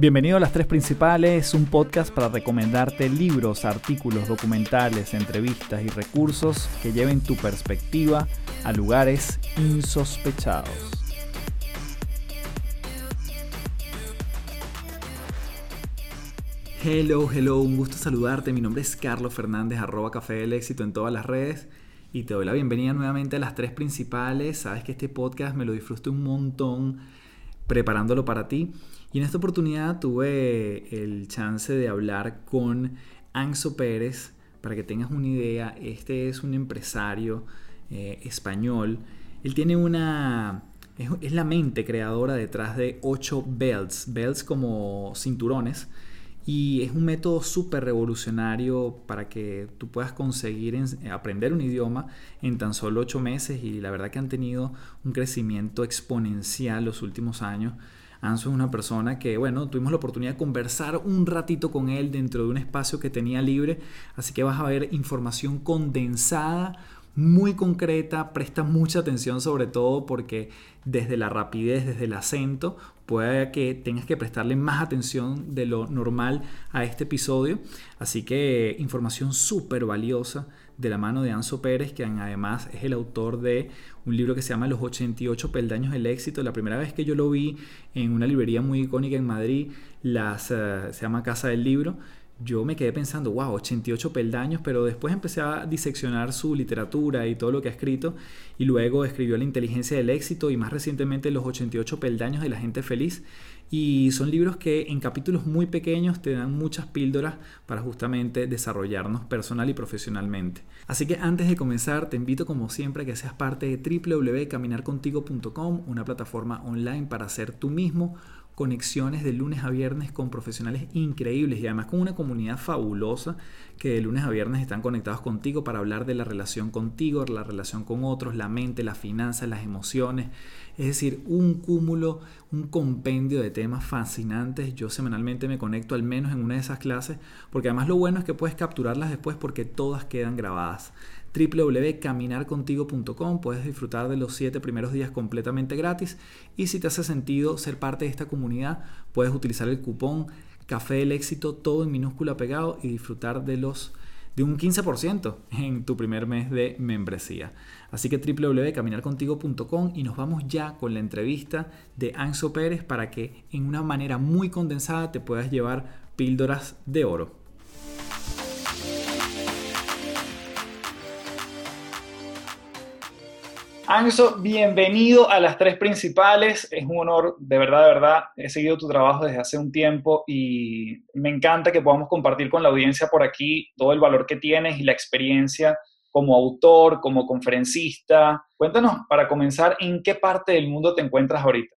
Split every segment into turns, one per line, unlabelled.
Bienvenido a Las Tres Principales, un podcast para recomendarte libros, artículos, documentales, entrevistas y recursos que lleven tu perspectiva a lugares insospechados. Hello, hello, un gusto saludarte. Mi nombre es Carlos Fernández, arroba Café del Éxito en todas las redes. Y te doy la bienvenida nuevamente a las tres principales. Sabes que este podcast me lo disfruté un montón preparándolo para ti. Y en esta oportunidad tuve el chance de hablar con Anso Pérez. Para que tengas una idea, este es un empresario eh, español. Él tiene una... Es, la mente creadora detrás de 8 belts. Belts como cinturones. Y es un método súper revolucionario para que tú puedas conseguir aprender un idioma en tan solo 8 meses. Y la verdad que han tenido un crecimiento exponencial los últimos años. Anso es una persona que, bueno, tuvimos la oportunidad de conversar un ratito con él dentro de un espacio que tenía libre, así que vas a ver información condensada, muy concreta, presta mucha atención sobre todo porque desde la rapidez, desde el acento, puede que tengas que prestarle más atención de lo normal a este episodio. Así que información súper valiosa de la mano de Anso Pérez, que además es el autor de un libro que se llama Los 88 peldaños del éxito. La primera vez que yo lo vi en una librería muy icónica en Madrid, las, eh, se llama Casa del Libro, yo me quedé pensando, wow, 88 peldaños, pero después empecé a diseccionar su literatura y todo lo que ha escrito, y luego escribió La inteligencia del éxito y más recientemente Los 88 peldaños de la gente feliz. Y son libros que en capítulos muy pequeños te dan muchas píldoras para justamente desarrollarnos personal y profesionalmente. Así que antes de comenzar, te invito como siempre a que seas parte de www.caminarcontigo.com, una plataforma online para ser tú mismo conexiones de lunes a viernes con profesionales increíbles y además con una comunidad fabulosa que de lunes a viernes están conectados contigo para hablar de la relación contigo, la relación con otros, la mente, las finanzas, las emociones. Es decir, un cúmulo, un compendio de temas fascinantes. Yo semanalmente me conecto al menos en una de esas clases porque además lo bueno es que puedes capturarlas después porque todas quedan grabadas www.caminarcontigo.com. Puedes disfrutar de los 7 primeros días completamente gratis y si te hace sentido ser parte de esta comunidad, puedes utilizar el cupón Café del Éxito, todo en minúscula pegado y disfrutar de los de un 15% en tu primer mes de membresía. Así que www.caminarcontigo.com y nos vamos ya con la entrevista de Anso Pérez para que en una manera muy condensada te puedas llevar píldoras de oro. Anso, bienvenido a las tres principales. Es un honor, de verdad, de verdad. He seguido tu trabajo desde hace un tiempo y me encanta que podamos compartir con la audiencia por aquí todo el valor que tienes y la experiencia como autor, como conferencista. Cuéntanos, para comenzar, ¿en qué parte del mundo te encuentras ahorita?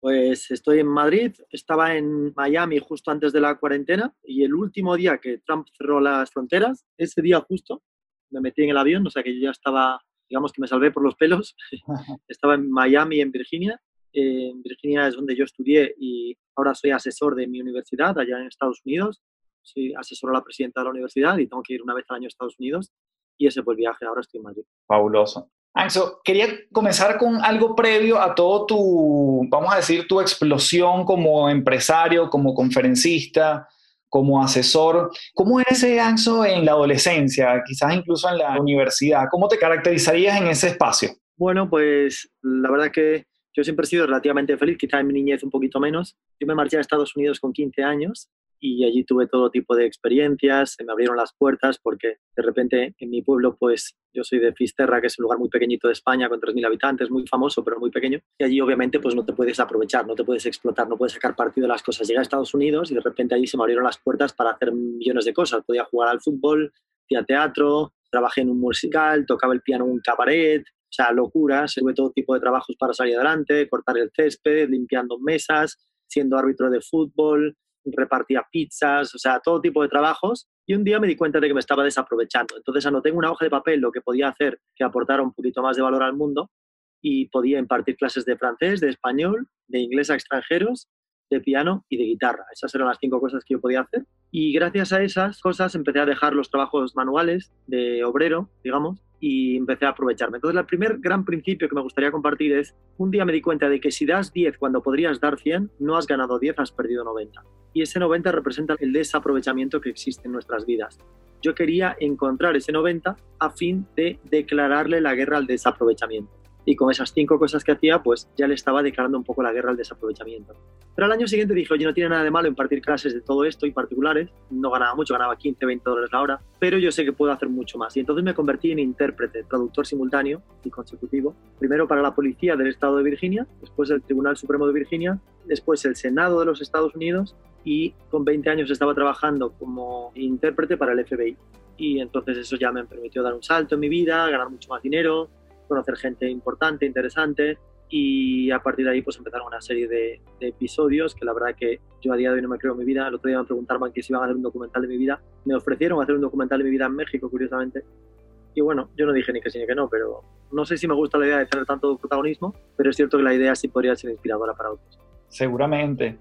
Pues estoy en Madrid, estaba en Miami justo antes de la cuarentena y el último día que Trump cerró las fronteras, ese día justo, me metí en el avión, o sea que yo ya estaba digamos que me salvé por los pelos. Estaba en Miami, en Virginia. en Virginia es donde yo estudié y ahora soy asesor de mi universidad allá en Estados Unidos. Soy asesor a la presidenta de la universidad y tengo que ir una vez al año a Estados Unidos. Y ese fue el viaje, ahora estoy en Madrid.
Fabuloso. Anxo, quería comenzar con algo previo a todo tu, vamos a decir, tu explosión como empresario, como conferencista como asesor. ¿Cómo era ese Anso en la adolescencia, quizás incluso en la universidad? ¿Cómo te caracterizarías en ese espacio?
Bueno, pues la verdad que yo siempre he sido relativamente feliz, quizás en mi niñez un poquito menos. Yo me marché a Estados Unidos con 15 años y allí tuve todo tipo de experiencias, se me abrieron las puertas porque de repente en mi pueblo, pues yo soy de Fisterra, que es un lugar muy pequeñito de España, con 3.000 habitantes, muy famoso, pero muy pequeño, y allí obviamente pues no te puedes aprovechar, no te puedes explotar, no puedes sacar partido de las cosas. Llegué a Estados Unidos y de repente allí se me abrieron las puertas para hacer millones de cosas. Podía jugar al fútbol, hacía teatro, trabajé en un musical, tocaba el piano en un cabaret, o sea, locuras, tuve todo tipo de trabajos para salir adelante, cortar el césped, limpiando mesas, siendo árbitro de fútbol, repartía pizzas, o sea, todo tipo de trabajos. Y un día me di cuenta de que me estaba desaprovechando. Entonces anoté en una hoja de papel lo que podía hacer que aportara un poquito más de valor al mundo y podía impartir clases de francés, de español, de inglés a extranjeros, de piano y de guitarra. Esas eran las cinco cosas que yo podía hacer. Y gracias a esas cosas empecé a dejar los trabajos manuales de obrero, digamos, y empecé a aprovecharme. Entonces, el primer gran principio que me gustaría compartir es, un día me di cuenta de que si das 10 cuando podrías dar 100, no has ganado 10, has perdido 90. Y ese 90 representa el desaprovechamiento que existe en nuestras vidas. Yo quería encontrar ese 90 a fin de declararle la guerra al desaprovechamiento y con esas cinco cosas que hacía, pues ya le estaba declarando un poco la guerra al desaprovechamiento. Pero al año siguiente dije, oye, no tiene nada de malo impartir clases de todo esto y particulares, no ganaba mucho, ganaba 15, 20 dólares la hora, pero yo sé que puedo hacer mucho más. Y entonces me convertí en intérprete, traductor simultáneo y consecutivo, primero para la policía del estado de Virginia, después el Tribunal Supremo de Virginia, después el Senado de los Estados Unidos y con 20 años estaba trabajando como intérprete para el FBI. Y entonces eso ya me permitió dar un salto en mi vida, ganar mucho más dinero, conocer gente importante, interesante y a partir de ahí pues empezaron una serie de, episodios que la verdad que yo a día de hoy no me creo en mi vida. El otro día me preguntaron que si iban a hacer un documental de mi vida. Me ofrecieron hacer un documental de mi vida en México, curiosamente. Y bueno, yo no dije ni que sí ni que no, pero no sé si me gusta la idea de tener tanto protagonismo, pero es cierto que la idea sí podría ser inspiradora para otros.
Seguramente.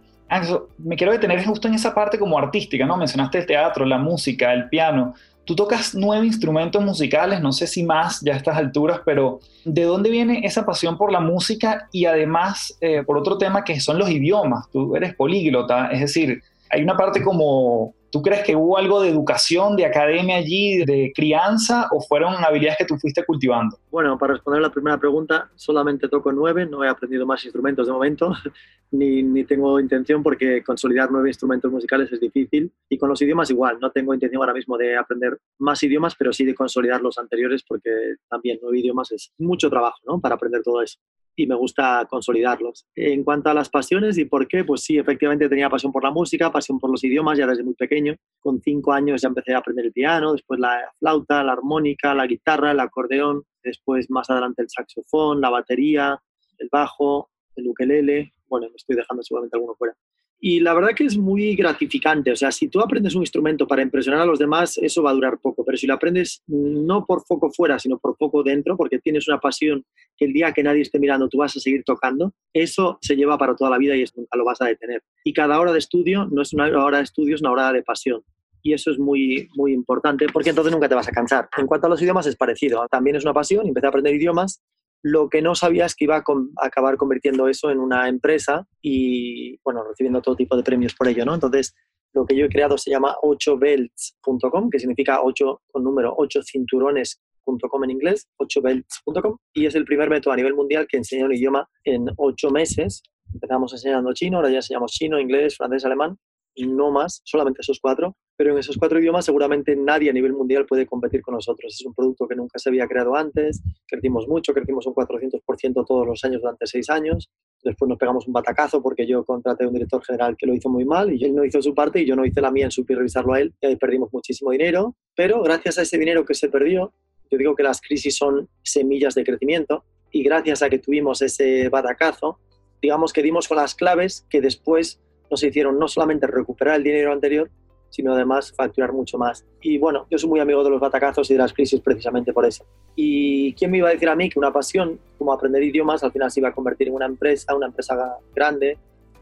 me quiero detener justo en esa parte como artística, ¿no? Mencionaste el teatro, la música, el piano. Tú tocas nueve instrumentos musicales, no sé si más ya a estas alturas, pero ¿de dónde viene esa pasión por la música y además eh, por otro tema que son los idiomas? Tú eres políglota, es decir, hay una parte como ¿Tú crees que hubo algo de educación, de academia allí, de crianza, o fueron habilidades que tú fuiste cultivando?
Bueno, para responder la primera pregunta, solamente toco nueve, no he aprendido más instrumentos de momento, ni, ni, tengo intención porque consolidar nueve instrumentos musicales es difícil. Y con los idiomas igual, no tengo intención ahora mismo de aprender más idiomas, pero sí de consolidar los anteriores porque también nueve idiomas es mucho trabajo ¿no? para aprender todo eso y me gusta consolidarlos. En cuanto a las pasiones y por qué, pues sí, efectivamente tenía pasión por la música, pasión por los idiomas ya desde muy pequeño. Con cinco años ya empecé a aprender el piano, después la flauta, la armónica, la guitarra, el acordeón, después más adelante el saxofón, la batería, el bajo, el ukelele. Bueno, me estoy dejando seguramente alguno fuera. Y la verdad que es muy gratificante. O sea, si tú aprendes un instrumento para impresionar a los demás, eso va a durar poco. Pero si lo aprendes no por foco fuera, sino por foco dentro, porque tienes una pasión que el día que nadie esté mirando tú vas a seguir tocando, eso se lleva para toda la vida y eso nunca lo vas a detener. Y cada hora de estudio no es una hora de estudio, es una hora de pasión. Y eso es muy, muy importante porque entonces nunca te vas a cansar. En cuanto a los idiomas es parecido. También es una pasión. Empecé a aprender idiomas lo que no sabía es que iba a, acabar convirtiendo eso en una empresa y, bueno, recibiendo todo tipo de premios por ello, ¿no? Entonces, lo que yo he creado se llama 8belts.com, que significa 8 con número 8 cinturones.com en inglés, 8belts.com, y es el primer método a nivel mundial que enseña un idioma en 8 meses. Empezamos enseñando chino, ahora ya enseñamos chino, inglés, francés, alemán, no más, solamente esos cuatro, pero en esos cuatro idiomas seguramente nadie a nivel mundial puede competir con nosotros. Es un producto que nunca se había creado antes, crecimos mucho, crecimos un 400% todos los años durante seis años, después nos pegamos un batacazo porque yo contraté a un director general que lo hizo muy mal y él no hizo su parte y yo no hice la mía en supervisarlo a él y ahí perdimos muchísimo dinero, pero gracias a ese dinero que se perdió, yo digo que las crisis son semillas de crecimiento y gracias a que tuvimos ese batacazo, digamos que dimos con las claves que después nos hicieron no solamente recuperar el dinero anterior, sino además facturar mucho más. Y bueno, yo soy muy amigo de los batacazos y de las crisis precisamente por eso. ¿Y quién me iba a decir a mí que una pasión como aprender idiomas al final se iba a convertir en una empresa, una empresa grande?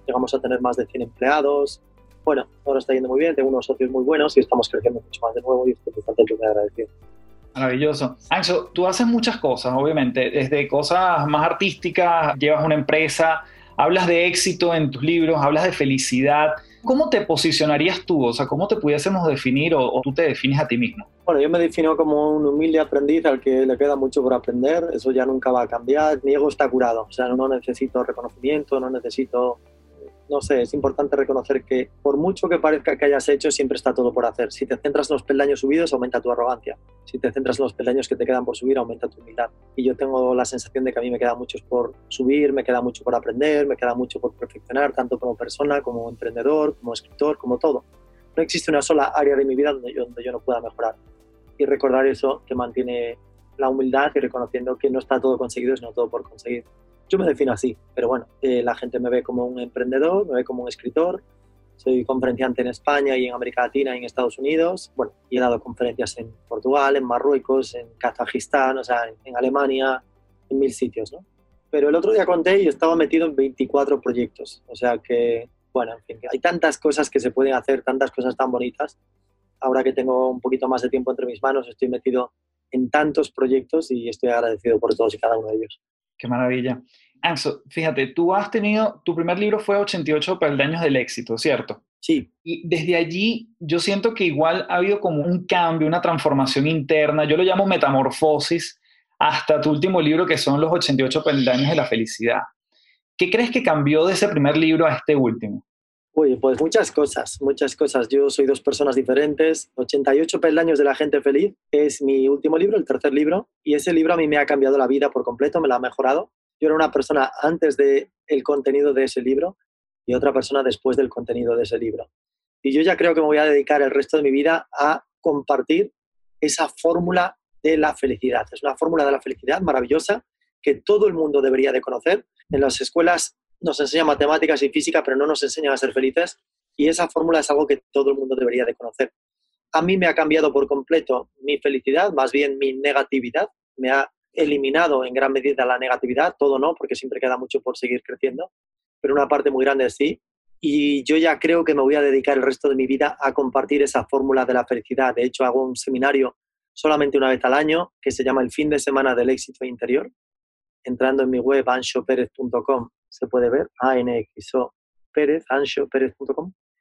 Llegamos a tener más de 100 empleados. Bueno, ahora está yendo muy bien, tengo unos socios muy buenos y estamos creciendo mucho más de nuevo y estoy y agradecido.
Maravilloso. Anxo, tú haces muchas cosas, obviamente, desde cosas más artísticas, llevas una empresa, hablas de éxito en tus libros, hablas de felicidad. ¿Cómo te posicionarías tú? O sea, ¿cómo te pudiésemos definir o, tú te defines a ti mismo?
Bueno, yo me defino como un humilde aprendiz al que le queda mucho por aprender. Eso ya nunca va a cambiar. Mi ego está curado. O sea, no necesito reconocimiento, no necesito no sé, es importante reconocer que por mucho que parezca que hayas hecho, siempre está todo por hacer. Si te centras en los peldaños subidos, aumenta tu arrogancia. Si te centras en los peldaños que te quedan por subir, aumenta tu humildad. Y yo tengo la sensación de que a mí me queda mucho por subir, me queda mucho por aprender, me queda mucho por perfeccionar, tanto como persona, como emprendedor, como escritor, como todo. No existe una sola área de mi vida donde yo, no pueda mejorar. Y recordar eso te mantiene la humildad y reconociendo que no está todo conseguido, sino todo por conseguir. Yo me defino así, pero bueno, eh, la gente me ve como un emprendedor, me ve como un escritor. Soy conferenciante en España y en América Latina y en Estados Unidos. Bueno, y he dado conferencias en Portugal, en Marruecos, en Kazajistán, o sea, en, Alemania, en mil sitios, ¿no? Pero el otro día conté y estaba metido en 24 proyectos. O sea que Bueno, en fin, hay tantas cosas que se pueden hacer, tantas cosas tan bonitas. Ahora que tengo un poquito más de tiempo entre mis manos, estoy metido en tantos proyectos y estoy agradecido por todos y cada uno de ellos.
Qué maravilla. Anso, fíjate, tú has tenido, tu primer libro fue 88 peldaños del éxito, ¿cierto?
Sí.
Y desde allí yo siento que igual ha habido como un cambio, una transformación interna, yo lo llamo metamorfosis, hasta tu último libro que son los 88 peldaños de la felicidad. ¿Qué crees que cambió de ese primer libro a este último?
Uy, pues muchas cosas, muchas cosas. Yo soy dos personas diferentes. 88 peldaños de la gente feliz es mi último libro, el tercer libro, y ese libro a mí me ha cambiado la vida por completo, me la ha mejorado. Yo era una persona antes del el contenido de ese libro y otra persona después del contenido de ese libro. Y yo ya creo que me voy a dedicar el resto de mi vida a compartir esa fórmula de la felicidad. Es una fórmula de la felicidad maravillosa que todo el mundo debería de conocer. En las escuelas nos enseñan matemáticas y física, pero no nos enseñan a ser felices. Y esa fórmula es algo que todo el mundo debería de conocer. A mí me ha cambiado por completo mi felicidad, más bien mi negatividad. Me ha eliminado en gran medida la negatividad, todo no, porque siempre queda mucho por seguir creciendo pero una parte muy grande sí. Y yo ya creo que me voy a dedicar el resto de mi vida a compartir esa fórmula de la felicidad. De hecho, hago un seminario solamente una vez al año que se llama El fin de semana del éxito interior. Entrando en mi web anshoperez.com se puede ver, a n x o Pérez.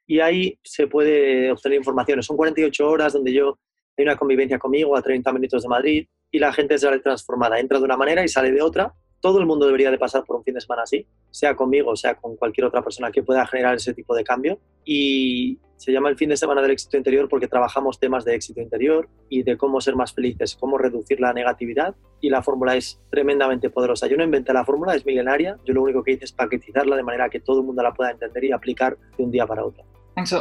Y ahí se puede obtener informaciones. Son 48 horas donde yo hay una convivencia conmigo a 30 minutos de Madrid y la gente sale transformada. Entra de una manera y sale de otra todo el mundo debería de pasar por un fin de semana así, sea conmigo, sea con cualquier otra persona que pueda generar ese tipo de cambio. Y se llama el fin de semana del éxito interior porque trabajamos temas de éxito interior y de cómo ser más felices, cómo reducir la negatividad. Y la fórmula es tremendamente poderosa. Yo no inventé la fórmula, es milenaria. Yo lo único que hice es paquetizarla de manera que todo el mundo la pueda entender y aplicar de un día para otro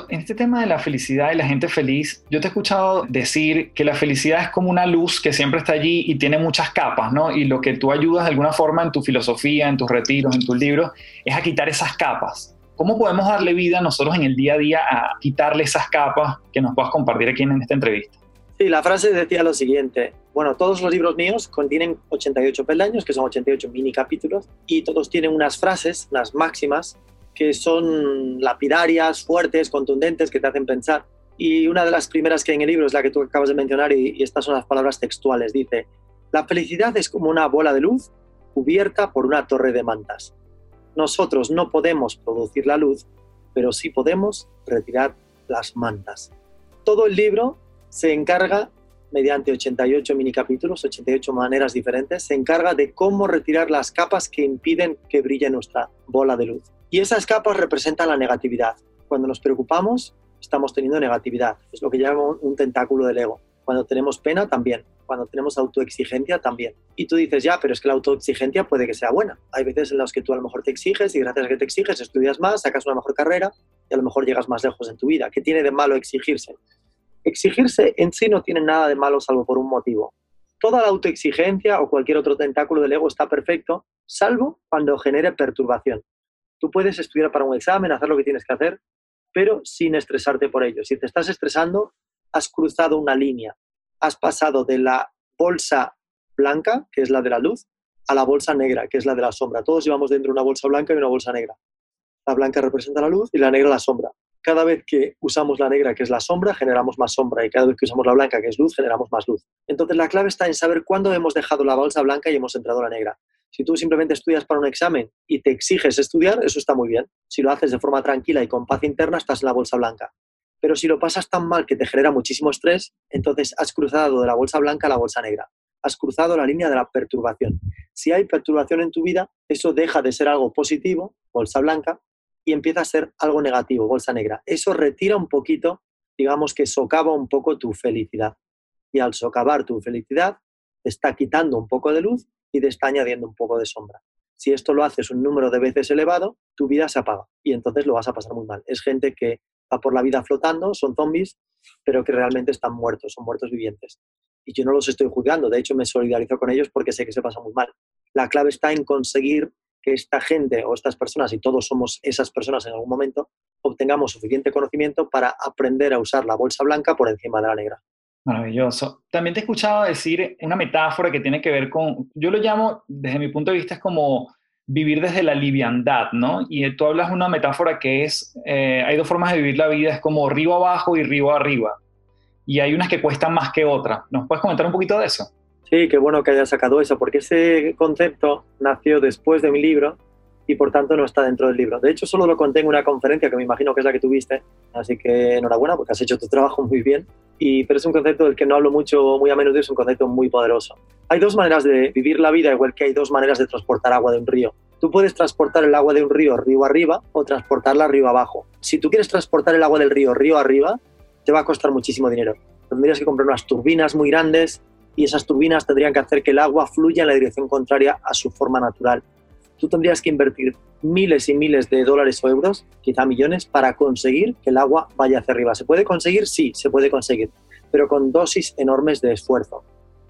en este tema de la felicidad y la gente feliz, yo te he escuchado decir que la felicidad es como una luz que siempre está allí y tiene muchas capas, ¿no? Y lo que tú ayudas de alguna forma en tu filosofía, en tus retiros, en tus libros, es a quitar esas capas. ¿Cómo podemos darle vida nosotros en el día a día a quitarle esas capas que nos puedas compartir aquí en esta entrevista?
Sí, la frase decía lo siguiente. Bueno, todos los libros míos contienen 88 peldaños, que son 88 mini capítulos, y todos tienen unas frases, unas máximas, que son lapidarias, fuertes, contundentes, que te hacen pensar. Y una de las primeras que hay en el libro es la que tú acabas de mencionar y, estas son las palabras textuales. Dice, la felicidad es como una bola de luz cubierta por una torre de mantas. Nosotros no podemos producir la luz, pero sí podemos retirar las mantas. Todo el libro se encarga, mediante 88 mini capítulos, 88 maneras diferentes, se encarga de cómo retirar las capas que impiden que brille nuestra bola de luz. Y esas capas representan la negatividad. Cuando nos preocupamos, estamos teniendo negatividad. Es lo que llamo un tentáculo del ego. Cuando tenemos pena, también. Cuando tenemos autoexigencia, también. Y tú dices, ya, pero es que la autoexigencia puede que sea buena. Hay veces en las que tú a lo mejor te exiges y gracias a que te exiges estudias más, sacas una mejor carrera y a lo mejor llegas más lejos en tu vida. ¿Qué tiene de malo exigirse? Exigirse en sí no tiene nada de malo salvo por un motivo. Toda la autoexigencia o cualquier otro tentáculo del ego está perfecto, salvo cuando genere perturbación. Tú puedes estudiar para un examen, hacer lo que tienes que hacer, pero sin estresarte por ello. Si te estás estresando, has cruzado una línea, has pasado de la bolsa blanca, que es la de la luz, a la bolsa negra, que es la de la sombra. Todos llevamos dentro una bolsa blanca y una bolsa negra. La blanca representa la luz y la negra la sombra. Cada vez que usamos la negra, que es la sombra, generamos más sombra y cada vez que usamos la blanca, que es luz, generamos más luz. Entonces la clave está en saber cuándo hemos dejado la bolsa blanca y hemos entrado la negra. Si tú simplemente estudias para un examen y te exiges estudiar, eso está muy bien. Si lo haces de forma tranquila y con paz interna, estás en la bolsa blanca. Pero si lo pasas tan mal que te genera muchísimo estrés, entonces has cruzado de la bolsa blanca a la bolsa negra. Has cruzado la línea de la perturbación. Si hay perturbación en tu vida, eso deja de ser algo positivo, bolsa blanca, y empieza a ser algo negativo, bolsa negra. Eso retira un poquito, digamos que socava un poco tu felicidad. Y al socavar tu felicidad, te está quitando un poco de luz y te está añadiendo un poco de sombra. Si esto lo haces un número de veces elevado, tu vida se apaga y entonces lo vas a pasar muy mal. Es gente que va por la vida flotando, son zombies, pero que realmente están muertos, son muertos vivientes. Y yo no los estoy juzgando, de hecho me solidarizo con ellos porque sé que se pasa muy mal. La clave está en conseguir que esta gente o estas personas, y todos somos esas personas en algún momento, obtengamos suficiente conocimiento para aprender a usar la bolsa blanca por encima de la negra.
Maravilloso. También te he escuchado decir una metáfora que tiene que ver con, yo lo llamo, desde mi punto de vista, es como
vivir desde la liviandad, ¿no? Y tú hablas una metáfora que es, eh, hay dos formas de vivir la vida, es como río abajo y río arriba. Y hay unas que cuestan más que otras. ¿Nos puedes comentar un poquito de eso?
Sí, qué bueno que hayas sacado eso, porque ese concepto nació después de mi libro y por tanto no está dentro del libro. De hecho, solo lo conté en una conferencia que me imagino que es la que tuviste, así que enhorabuena porque has hecho tu trabajo muy bien. Y, pero es un concepto del que no hablo mucho, muy a menudo, es un concepto muy poderoso. Hay dos maneras de vivir la vida, igual que hay dos maneras de transportar agua de un río. Tú puedes transportar el agua de un río río arriba o transportarla río abajo. Si tú quieres transportar el agua del río río arriba, te va a costar muchísimo dinero. Tendrías que comprar unas turbinas muy grandes y esas turbinas tendrían que hacer que el agua fluya en la dirección contraria a su forma natural tú tendrías que invertir miles y miles de dólares o euros, quizá millones, para conseguir que el agua vaya hacia arriba. ¿Se puede conseguir? Sí, se puede conseguir, pero con dosis enormes de esfuerzo.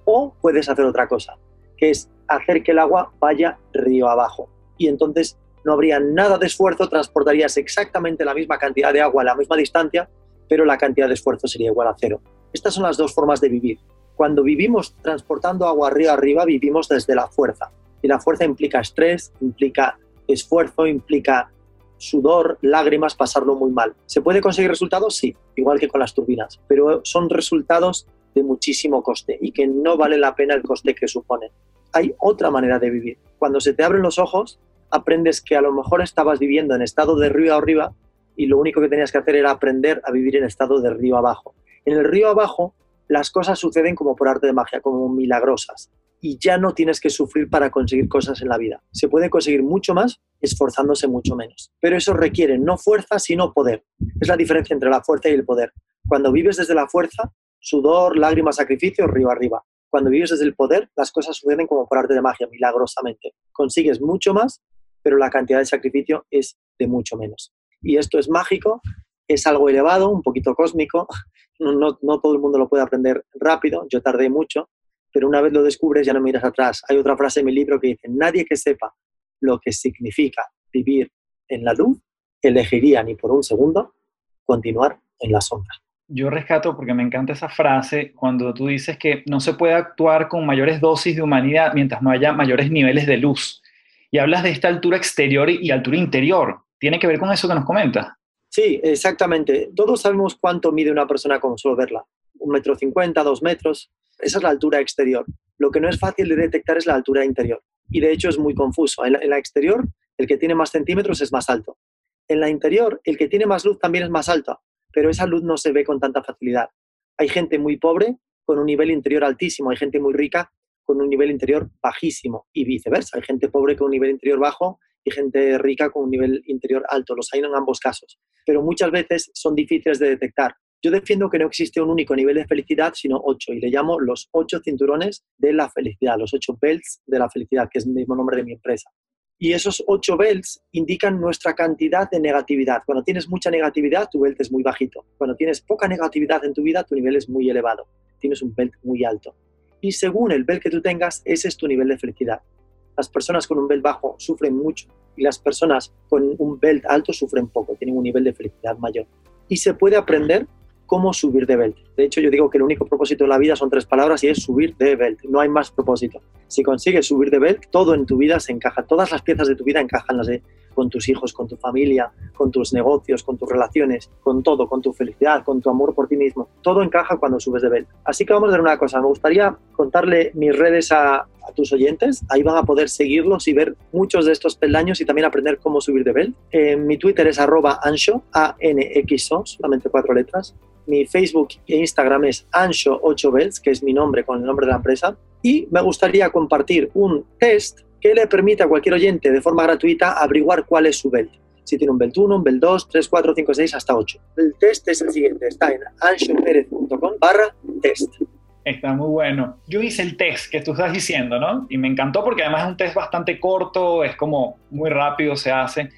O puedes hacer otra cosa, que es hacer que el agua vaya río abajo. Y entonces no habría nada de esfuerzo, transportarías exactamente la misma cantidad de agua a la misma distancia, pero la cantidad de esfuerzo sería igual a cero. Estas son las dos formas de vivir. Cuando vivimos transportando agua río arriba, vivimos desde la fuerza. Y la fuerza implica estrés, implica esfuerzo, implica sudor, lágrimas, pasarlo muy mal. ¿Se puede conseguir resultados? Sí, igual que con las turbinas, pero son resultados de muchísimo coste y que no vale la pena el coste que supone. Hay otra manera de vivir. Cuando se te abren los ojos, aprendes que a lo mejor estabas viviendo en estado de río arriba y lo único que tenías que hacer era aprender a vivir en estado de río abajo. En el río abajo las cosas suceden como por arte de magia, como milagrosas y ya no tienes que sufrir para conseguir cosas en la vida. Se puede conseguir mucho más esforzándose mucho menos. Pero eso requiere no fuerza, sino poder. Es la diferencia entre la fuerza y el poder. Cuando vives desde la fuerza, sudor, lágrimas, sacrificio, río arriba. Cuando vives desde el poder, las cosas suceden como por arte de magia, milagrosamente. Consigues mucho más, pero la cantidad de sacrificio es de mucho menos. Y esto es mágico, es algo elevado, un poquito cósmico. No, no, no todo el mundo lo puede aprender rápido, yo tardé mucho, pero una vez lo descubres ya no miras atrás. Hay otra frase en mi libro que dice, nadie que sepa lo que significa vivir en la luz elegiría ni por un segundo continuar en la sombra.
Yo rescato porque me encanta esa frase cuando tú dices que no se puede actuar con mayores dosis de humanidad mientras no haya mayores niveles de luz. Y hablas de esta altura exterior y altura interior. ¿Tiene que ver con eso que nos comentas?
Sí, exactamente. Todos sabemos cuánto mide una persona con solo verla. Un metro cincuenta, dos metros. Esa es la altura exterior. Lo que no es fácil de detectar es la altura interior. Y de hecho es muy confuso. En la, exterior, el que tiene más centímetros es más alto. En la interior, el que tiene más luz también es más alto, pero esa luz no se ve con tanta facilidad. Hay gente muy pobre con un nivel interior altísimo, hay gente muy rica con un nivel interior bajísimo y viceversa. Hay gente pobre con un nivel interior bajo y gente rica con un nivel interior alto. Los hay en ambos casos, pero muchas veces son difíciles de detectar. Yo defiendo que no existe un único nivel de felicidad, sino ocho, y le llamo los ocho cinturones de la felicidad, los ocho belts de la felicidad, que es el mismo nombre de mi empresa. Y esos ocho belts indican nuestra cantidad de negatividad. Cuando tienes mucha negatividad, tu belt es muy bajito. Cuando tienes poca negatividad en tu vida, tu nivel es muy elevado. Tienes un belt muy alto. Y según el belt que tú tengas, ese es tu nivel de felicidad. Las personas con un belt bajo sufren mucho y las personas con un belt alto sufren poco, tienen un nivel de felicidad mayor. Y se puede aprender cómo subir de belt. De hecho, yo digo que el único propósito de la vida son tres palabras y es subir de belt. No hay más propósito. Si consigues subir de belt, todo en tu vida se encaja. Todas las piezas de tu vida encajan las de con tus hijos, con tu familia, con tus negocios, con tus relaciones, con todo, con tu felicidad, con tu amor por ti mismo. Todo encaja cuando subes de belt. Así que vamos a hacer una cosa. Me gustaría contarle mis redes a, tus oyentes. Ahí van a poder seguirlos y ver muchos de estos peldaños y también aprender cómo subir de belt. mi Twitter es arroba ancho, A-N-X-O, solamente cuatro letras. Mi Facebook e Instagram es Ancho8Belts, que es mi nombre con el nombre de la empresa. Y me gustaría compartir un test que le permite a cualquier oyente de forma gratuita averiguar cuál es su belt. Si tiene un belt 1, un belt 2, 3, 4, 5, 6, hasta 8. El test es el siguiente, está en anchoperez.com barra test.
Está muy bueno. Yo hice el test que tú estás diciendo, ¿no? Y me encantó porque además es un test bastante corto, es como muy rápido se hace.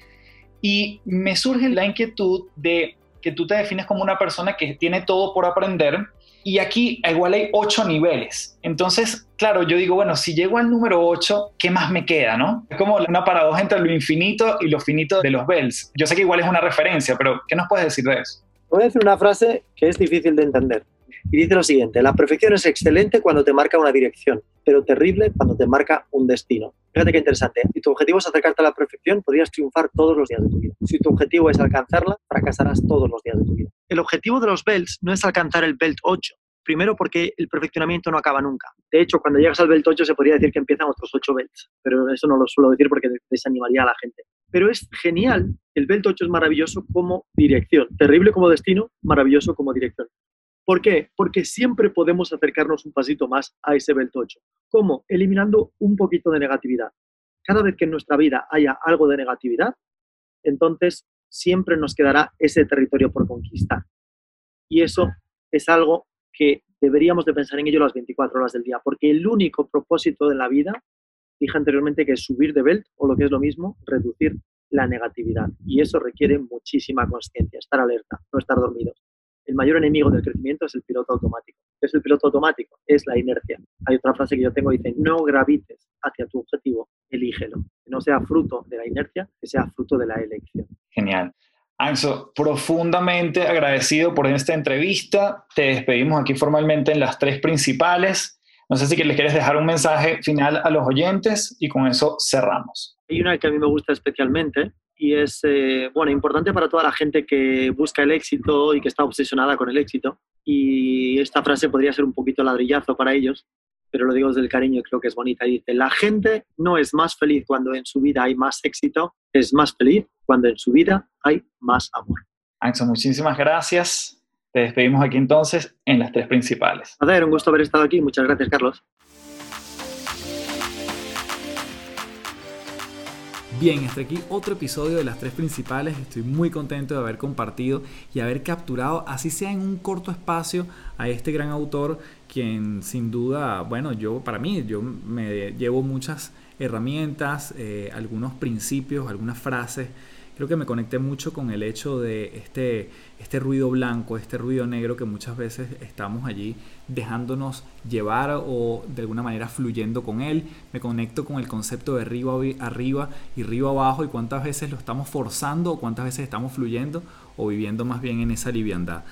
Y me surge la inquietud de que tú te defines como una persona que tiene todo por aprender y aquí igual hay ocho niveles. Entonces, claro, yo digo, bueno, si llego al número ocho, ¿qué más me queda, no? Es como una paradoja entre lo infinito y lo finito de los bells. Yo sé que igual es una referencia, pero ¿qué nos puedes decir de eso?
Voy a decir una frase que es difícil de entender. Y dice lo siguiente, la perfección es excelente cuando te marca una dirección, pero terrible cuando te marca un destino. Fíjate qué interesante. Si tu objetivo es acercarte a la perfección, podrías triunfar todos los días de tu vida. Si tu objetivo es alcanzarla, fracasarás todos los días de tu vida. El objetivo de los belts no es alcanzar el belt 8. Primero porque el perfeccionamiento no acaba nunca. De hecho, cuando llegas al belt 8 se podría decir que empiezan otros 8 belts, pero eso no lo suelo decir porque desanimaría a la gente. Pero es genial, el belt 8 es maravilloso como dirección, terrible como destino, maravilloso como dirección. ¿Por qué? Porque siempre podemos acercarnos un pasito más a ese belt 8. ¿Cómo? Eliminando un poquito de negatividad. Cada vez que en nuestra vida haya algo de negatividad, entonces siempre nos quedará ese territorio por conquistar. Y eso es algo que deberíamos de pensar en ello las 24 horas del día, porque el único propósito de la vida, dije anteriormente que es subir de belt o lo que es lo mismo, reducir la negatividad. Y eso requiere muchísima conciencia, estar alerta, no estar dormidos el mayor enemigo del crecimiento es el piloto automático. ¿Qué es el piloto automático? Es la inercia. Hay otra frase que yo tengo, dice, no gravites hacia tu objetivo, elígelo. Que no sea fruto de la inercia, que sea fruto de la elección.
Genial. Anso, profundamente agradecido por esta entrevista. Te despedimos aquí formalmente en las tres principales. No sé si les quieres dejar un mensaje final a los oyentes y con eso cerramos.
Hay una que a mí me gusta especialmente, y es eh, bueno, importante para toda la gente que busca el éxito y que está obsesionada con el éxito. Y esta frase podría ser un poquito ladrillazo para ellos, pero lo digo desde el cariño y creo que es bonita. dice, la gente no es más feliz cuando en su vida hay más éxito, es más feliz cuando en su vida hay más amor.
Anxo, muchísimas gracias. Te despedimos aquí entonces en las tres principales.
A ver, un gusto haber estado aquí. Muchas gracias, Carlos.
Bien, hasta aquí otro episodio de las tres principales. Estoy muy contento de haber compartido y haber capturado, así sea en un corto espacio, a este gran autor, quien sin duda, bueno, yo para mí, yo me llevo muchas herramientas, eh, algunos principios, algunas frases creo que me conecté mucho con el hecho de este, este ruido blanco, este ruido negro que muchas veces estamos allí dejándonos llevar o de alguna manera fluyendo con él. Me conecto con el concepto de arriba, arriba y arriba abajo y cuántas veces lo estamos forzando o cuántas veces estamos fluyendo o viviendo más bien en esa liviandad.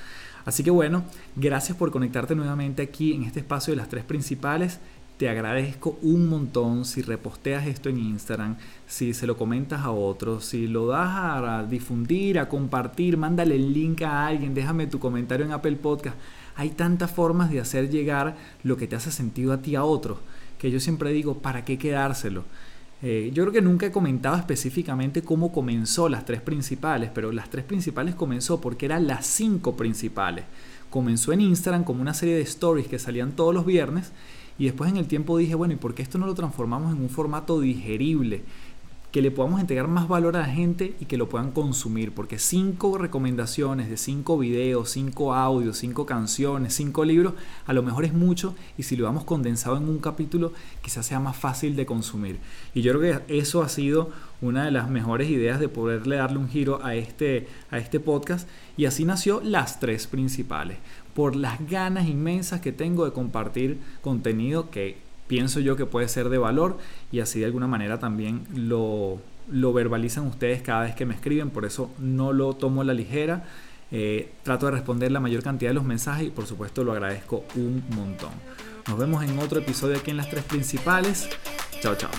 Así que bueno, gracias por conectarte nuevamente aquí en este espacio de las tres principales. Te agradezco un montón si reposteas esto en Instagram, si se lo comentas a otros, si lo das a difundir, a compartir, mándale el link a alguien, déjame tu comentario en Apple Podcast. Hay tantas formas de hacer llegar lo que te hace sentido a ti a otros, que yo siempre digo, ¿para qué quedárselo? Eh, yo creo que nunca he comentado específicamente cómo comenzó las tres principales, pero las tres principales comenzó porque eran las cinco principales. Comenzó en Instagram como una serie de stories que salían todos los viernes y después en el tiempo dije, bueno, ¿y por qué esto no lo transformamos en un formato digerible? que le podamos entregar más valor a la gente y que lo puedan consumir, porque cinco recomendaciones de cinco videos, cinco audios, cinco canciones, cinco libros, a lo mejor es mucho y si lo vamos condensado en un capítulo, quizás sea más fácil de consumir. Y yo creo que eso ha sido una de las mejores ideas de poderle darle un giro a este, a este podcast y así nació las tres principales, por las ganas inmensas que tengo de compartir contenido que pienso yo que puede ser de valor y así de alguna manera también lo, lo verbalizan ustedes cada vez que me escriben, por eso no lo tomo a la ligera. Eh, trato de responder la mayor cantidad de los mensajes y por supuesto lo agradezco un montón. Nos vemos en otro episodio aquí en las tres principales. Chao, chao.